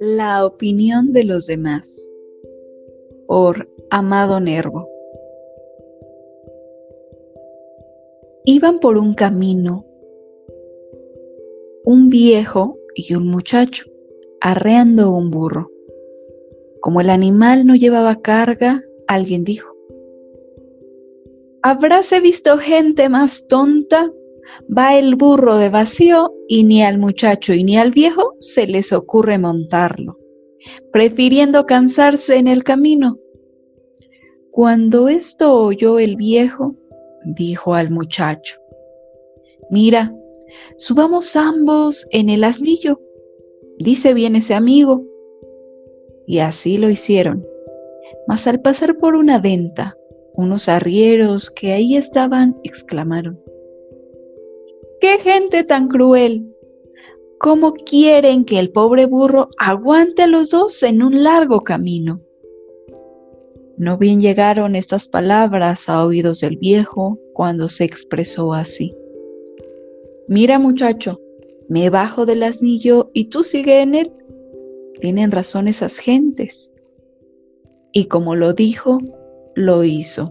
La opinión de los demás por Amado Nervo. Iban por un camino un viejo y un muchacho arreando un burro. Como el animal no llevaba carga, alguien dijo, ¿habráse visto gente más tonta? Va el burro de vacío y ni al muchacho y ni al viejo se les ocurre montarlo, prefiriendo cansarse en el camino. Cuando esto oyó el viejo, dijo al muchacho, Mira, subamos ambos en el asnillo, dice bien ese amigo. Y así lo hicieron. Mas al pasar por una venta, unos arrieros que ahí estaban exclamaron, ¡Qué gente tan cruel! ¿Cómo quieren que el pobre burro aguante a los dos en un largo camino? No bien llegaron estas palabras a oídos del viejo cuando se expresó así. Mira muchacho, me bajo del asnillo y tú sigue en él. Tienen razón esas gentes. Y como lo dijo, lo hizo.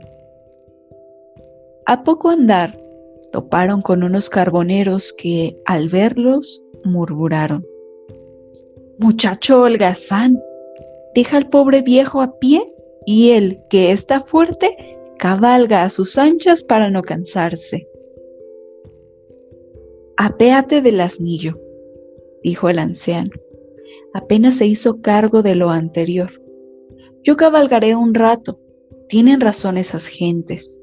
A poco andar, toparon con unos carboneros que, al verlos, murmuraron. Muchacho holgazán, deja al pobre viejo a pie y él, que está fuerte, cabalga a sus anchas para no cansarse. Apéate del asnillo, dijo el anciano. Apenas se hizo cargo de lo anterior. Yo cabalgaré un rato. Tienen razón esas gentes.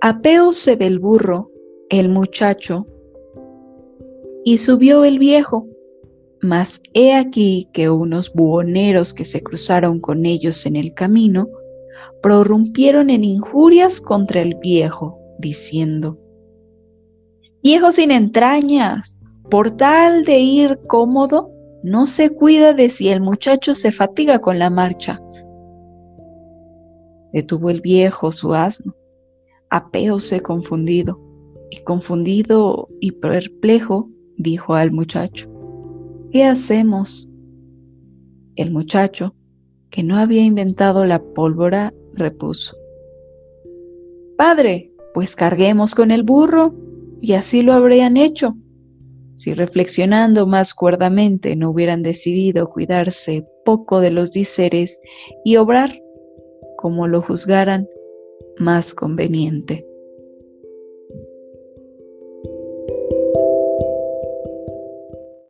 Apeóse del burro el muchacho y subió el viejo. Mas he aquí que unos buhoneros que se cruzaron con ellos en el camino prorrumpieron en injurias contra el viejo, diciendo, Viejo sin entrañas, por tal de ir cómodo, no se cuida de si el muchacho se fatiga con la marcha. Detuvo el viejo su asno, apeóse confundido, y confundido y perplejo, dijo al muchacho, ¿qué hacemos? El muchacho, que no había inventado la pólvora, repuso, Padre, pues carguemos con el burro y así lo habrían hecho si reflexionando más cuerdamente no hubieran decidido cuidarse poco de los diseres y obrar como lo juzgaran más conveniente.